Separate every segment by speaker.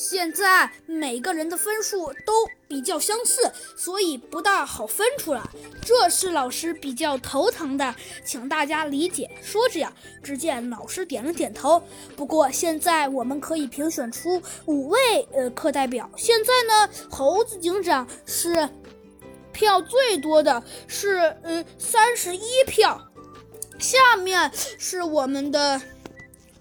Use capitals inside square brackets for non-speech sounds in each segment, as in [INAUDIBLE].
Speaker 1: 现在每个人的分数都比较相似，所以不大好分出来，这是老师比较头疼的，请大家理解。说着呀，只见老师点了点头。不过现在我们可以评选出五位呃课代表。现在呢，猴子警长是票最多的，是呃三十一票。下面是我们的。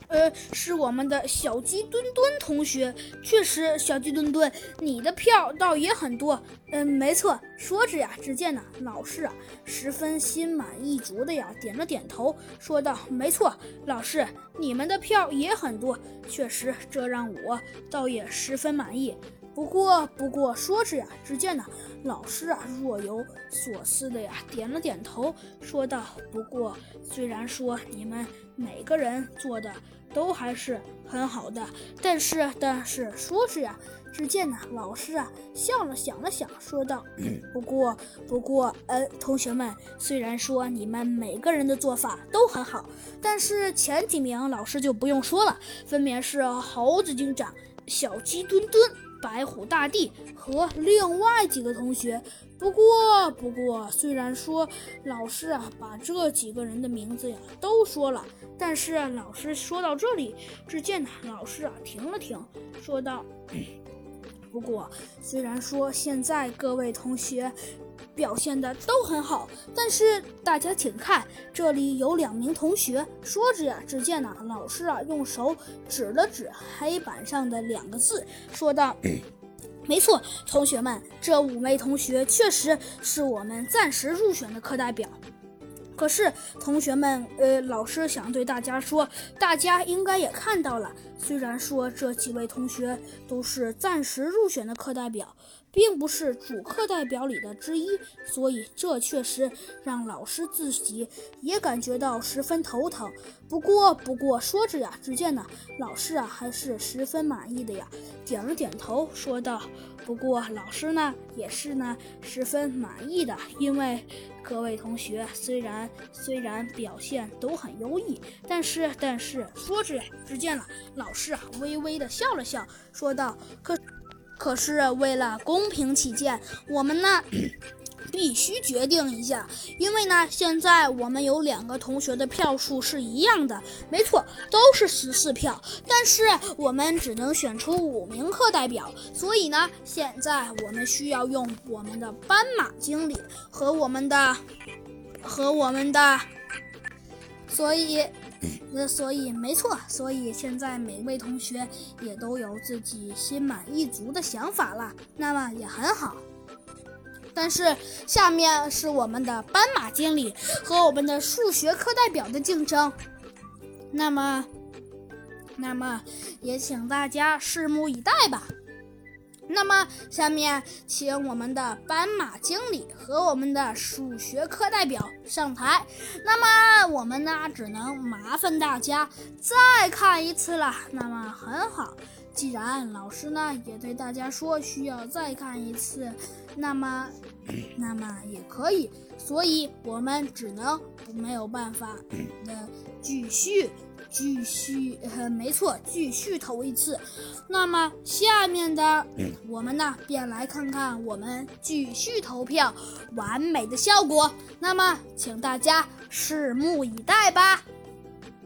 Speaker 1: 呃，是我们的小鸡墩墩同学。确实，小鸡墩墩，你的票倒也很多。嗯，没错。说着呀，只见呢，老师啊，十分心满意足的呀，点了点头，说道：“没错，老师，你们的票也很多。确实，这让我倒也十分满意。不过，不过，说着呀，只见呢，老师啊，若有所思的呀，点了点头，说道：不过，虽然说你们每个人做的。”都还是很好的，但是但是说着呀，只见呢老师啊笑了，想了想，说道：“不过不过，呃，同学们，虽然说你们每个人的做法都很好，但是前几名老师就不用说了，分别是猴子警长、小鸡墩墩。”白虎大帝和另外几个同学。不过，不过，虽然说老师啊把这几个人的名字呀都说了，但是老师说到这里，只见呢老师啊停了停，说道：“不过，虽然说现在各位同学。”表现的都很好，但是大家请看，这里有两名同学。说着呀，只见呢，老师啊用手指了指黑板上的两个字，说道：[CLEARS THROAT] “没错，同学们，这五位同学确实是我们暂时入选的课代表。可是，同学们，呃，老师想对大家说，大家应该也看到了，虽然说这几位同学都是暂时入选的课代表。”并不是主课代表里的之一，所以这确实让老师自己也感觉到十分头疼。不过，不过说着呀，只见呢，老师啊还是十分满意的呀，点了点头，说道：“不过，老师呢也是呢十分满意的，因为各位同学虽然虽然表现都很优异，但是但是说着，只见了老师啊微微的笑了笑，说道：可。”可是为了公平起见，我们呢 [CLEARS THROAT] 必须决定一下，因为呢现在我们有两个同学的票数是一样的，没错，都是十四票。但是我们只能选出五名课代表，所以呢现在我们需要用我们的斑马经理和我们的和我们的，所以。那所以没错，所以现在每位同学也都有自己心满意足的想法了，那么也很好。但是下面是我们的斑马经理和我们的数学课代表的竞争，那么，那么也请大家拭目以待吧。那么，下面请我们的斑马经理和我们的数学课代表上台。那么，我们呢，只能麻烦大家再看一次了。那么，很好，既然老师呢也对大家说需要再看一次，那么，那么也可以。所以，我们只能没有办法的继续。继续，没错，继续投一次。那么下面的我们呢，便来看看我们继续投票完美的效果。那么，请大家拭目以待吧。